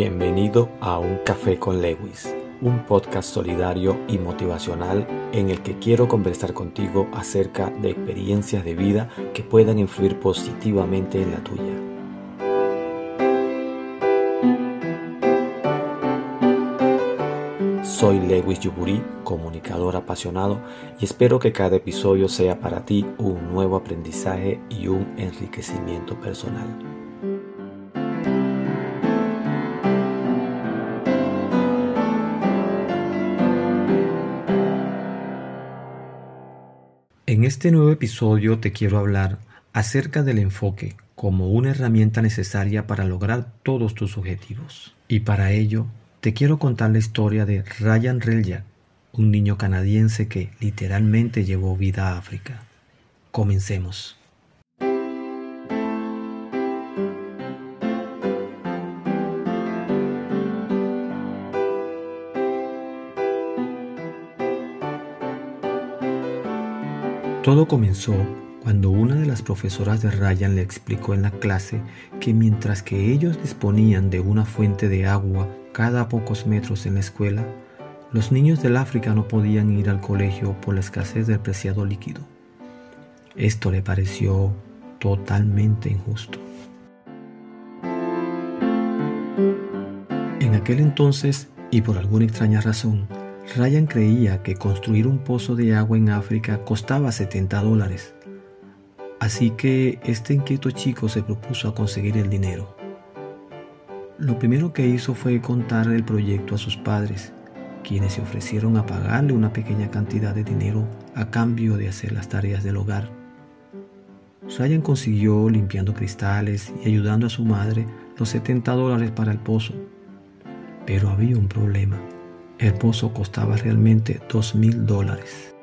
Bienvenido a Un Café con Lewis, un podcast solidario y motivacional en el que quiero conversar contigo acerca de experiencias de vida que puedan influir positivamente en la tuya. Soy Lewis Yuburi, comunicador apasionado, y espero que cada episodio sea para ti un nuevo aprendizaje y un enriquecimiento personal. Este nuevo episodio te quiero hablar acerca del enfoque como una herramienta necesaria para lograr todos tus objetivos. Y para ello, te quiero contar la historia de Ryan Reljak, un niño canadiense que literalmente llevó vida a África. Comencemos. Todo comenzó cuando una de las profesoras de Ryan le explicó en la clase que mientras que ellos disponían de una fuente de agua cada pocos metros en la escuela, los niños del África no podían ir al colegio por la escasez del preciado líquido. Esto le pareció totalmente injusto. En aquel entonces, y por alguna extraña razón, Ryan creía que construir un pozo de agua en África costaba 70 dólares. Así que este inquieto chico se propuso a conseguir el dinero. Lo primero que hizo fue contar el proyecto a sus padres, quienes se ofrecieron a pagarle una pequeña cantidad de dinero a cambio de hacer las tareas del hogar. Ryan consiguió limpiando cristales y ayudando a su madre los 70 dólares para el pozo. Pero había un problema. El pozo costaba realmente dos mil dólares.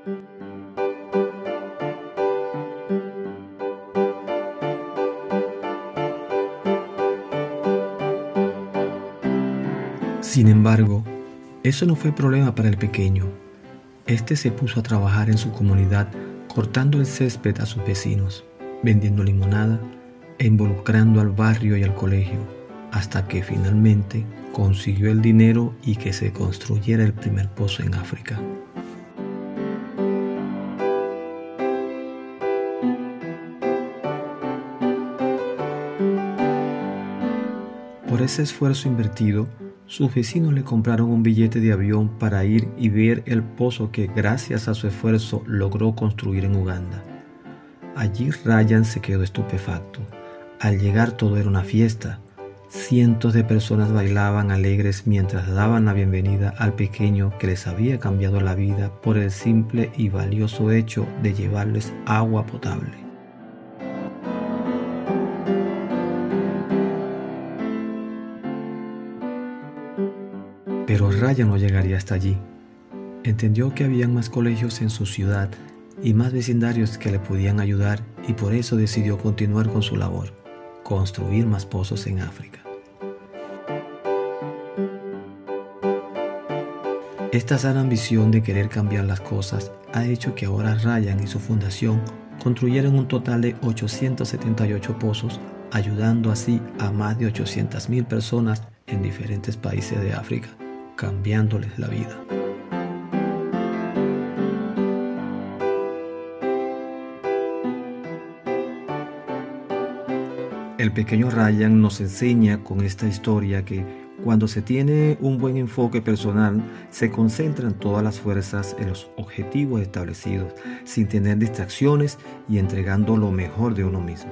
Sin embargo, eso no fue problema para el pequeño. Este se puso a trabajar en su comunidad cortando el césped a sus vecinos, vendiendo limonada e involucrando al barrio y al colegio, hasta que finalmente consiguió el dinero y que se construyera el primer pozo en África. Por ese esfuerzo invertido, sus vecinos le compraron un billete de avión para ir y ver el pozo que gracias a su esfuerzo logró construir en Uganda. Allí Ryan se quedó estupefacto. Al llegar todo era una fiesta. Cientos de personas bailaban alegres mientras daban la bienvenida al pequeño que les había cambiado la vida por el simple y valioso hecho de llevarles agua potable. Pero Raya no llegaría hasta allí. Entendió que habían más colegios en su ciudad y más vecindarios que le podían ayudar y por eso decidió continuar con su labor, construir más pozos en África. Esta sana ambición de querer cambiar las cosas ha hecho que ahora Ryan y su fundación construyeran un total de 878 pozos, ayudando así a más de 800.000 personas en diferentes países de África, cambiándoles la vida. El pequeño Ryan nos enseña con esta historia que cuando se tiene un buen enfoque personal, se concentran todas las fuerzas en los objetivos establecidos, sin tener distracciones y entregando lo mejor de uno mismo.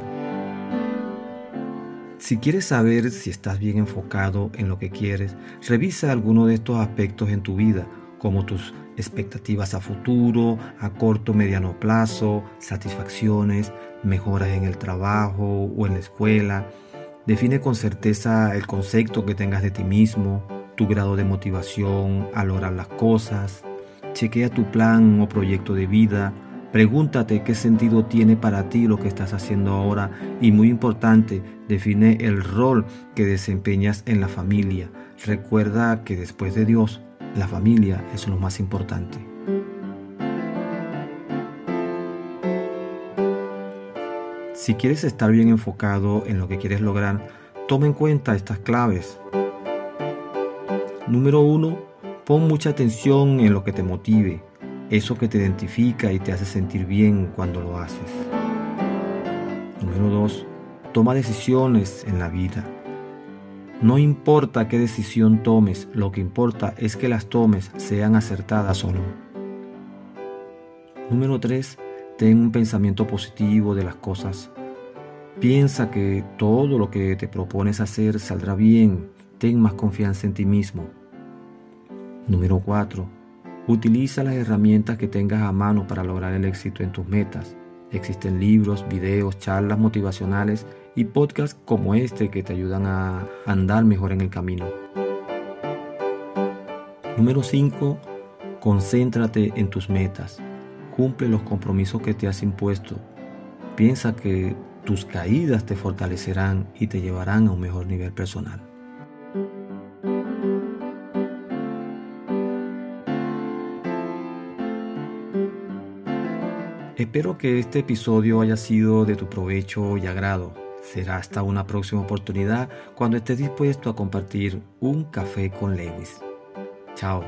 Si quieres saber si estás bien enfocado en lo que quieres, revisa alguno de estos aspectos en tu vida, como tus expectativas a futuro, a corto, mediano plazo, satisfacciones, mejoras en el trabajo o en la escuela, Define con certeza el concepto que tengas de ti mismo, tu grado de motivación al lograr las cosas. Chequea tu plan o proyecto de vida. Pregúntate qué sentido tiene para ti lo que estás haciendo ahora y muy importante, define el rol que desempeñas en la familia. Recuerda que después de Dios, la familia es lo más importante. Si quieres estar bien enfocado en lo que quieres lograr, toma en cuenta estas claves. Número 1. Pon mucha atención en lo que te motive, eso que te identifica y te hace sentir bien cuando lo haces. Número 2. Toma decisiones en la vida. No importa qué decisión tomes, lo que importa es que las tomes sean acertadas o no. Número 3. Ten un pensamiento positivo de las cosas. Piensa que todo lo que te propones hacer saldrá bien. Ten más confianza en ti mismo. Número 4. Utiliza las herramientas que tengas a mano para lograr el éxito en tus metas. Existen libros, videos, charlas motivacionales y podcasts como este que te ayudan a andar mejor en el camino. Número 5. Concéntrate en tus metas. Cumple los compromisos que te has impuesto. Piensa que tus caídas te fortalecerán y te llevarán a un mejor nivel personal. Espero que este episodio haya sido de tu provecho y agrado. Será hasta una próxima oportunidad cuando estés dispuesto a compartir un café con Lewis. Chao.